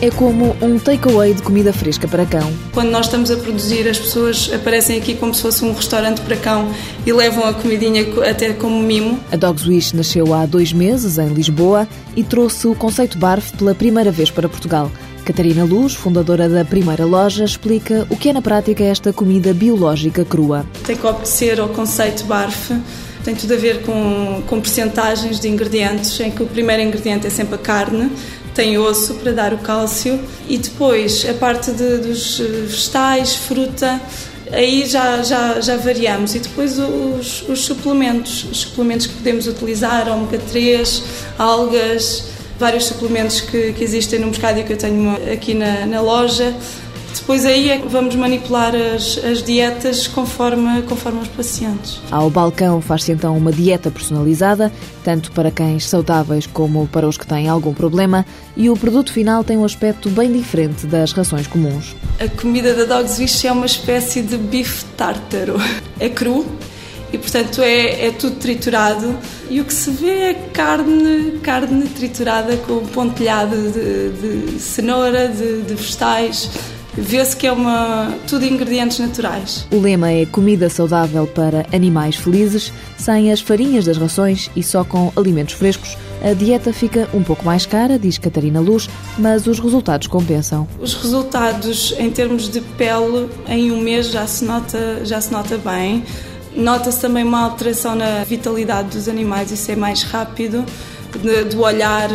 é como um takeaway de comida fresca para cão. Quando nós estamos a produzir, as pessoas aparecem aqui como se fosse um restaurante para cão e levam a comidinha até como mimo. A Dogs Wish nasceu há dois meses em Lisboa e trouxe o conceito BARF pela primeira vez para Portugal. Catarina Luz, fundadora da primeira loja, explica o que é na prática esta comida biológica crua. Tem que obedecer ao conceito BARF tem tudo a ver com, com percentagens de ingredientes, em que o primeiro ingrediente é sempre a carne, tem osso para dar o cálcio e depois a parte de, dos vegetais, fruta, aí já, já, já variamos. E depois os, os suplementos, os suplementos que podemos utilizar, ômega 3, algas, vários suplementos que, que existem no mercado e que eu tenho aqui na, na loja depois aí é que vamos manipular as, as dietas conforme, conforme os pacientes. Ao balcão faz-se então uma dieta personalizada, tanto para cães saudáveis como para os que têm algum problema, e o produto final tem um aspecto bem diferente das rações comuns. A comida da Dogs Wish é uma espécie de bife tártaro. É cru, e portanto é, é, tudo triturado e o que se vê é carne, carne triturada com pontilhado de, de cenoura, de, de vegetais, vê-se que é uma tudo ingredientes naturais. O lema é comida saudável para animais felizes, sem as farinhas das rações e só com alimentos frescos. A dieta fica um pouco mais cara, diz Catarina Luz, mas os resultados compensam. Os resultados em termos de pele em um mês já se nota, já se nota bem. Nota-se também uma alteração na vitalidade dos animais, isso é mais rápido, do olhar,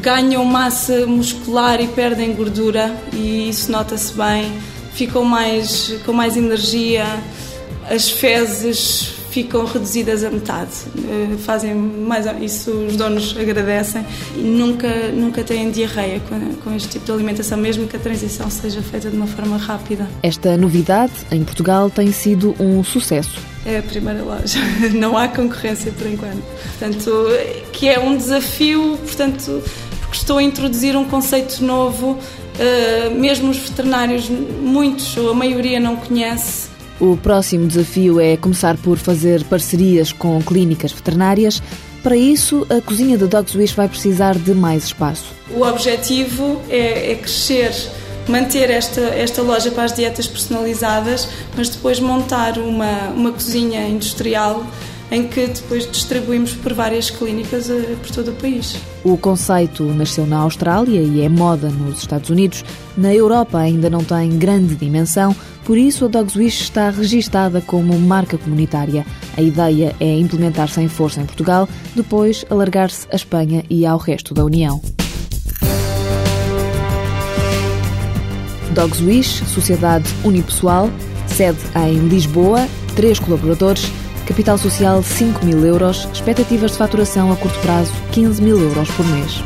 ganham massa muscular e perdem gordura e isso nota-se bem, ficam mais, com mais energia, as fezes ficam reduzidas a metade. Eh, fazem mais isso, os donos agradecem e nunca, nunca têm diarreia com, com este tipo de alimentação, mesmo que a transição seja feita de uma forma rápida. Esta novidade em Portugal tem sido um sucesso. É a primeira loja, não há concorrência por enquanto. Portanto, que é um desafio, portanto, porque estou a introduzir um conceito novo, uh, mesmo os veterinários, muitos ou a maioria não conhece. O próximo desafio é começar por fazer parcerias com clínicas veterinárias. Para isso, a cozinha da Dogs Wish vai precisar de mais espaço. O objetivo é, é crescer manter esta, esta loja para as dietas personalizadas, mas depois montar uma, uma cozinha industrial em que depois distribuímos por várias clínicas eh, por todo o país. O conceito nasceu na Austrália e é moda nos Estados Unidos. Na Europa ainda não tem grande dimensão, por isso a Dogs Wish está registada como marca comunitária. A ideia é implementar-se em força em Portugal, depois alargar-se à Espanha e ao resto da União. Dogs Wish, sociedade unipessoal, sede em Lisboa, três colaboradores Capital social 5 mil euros, expectativas de faturação a curto prazo 15 mil euros por mês.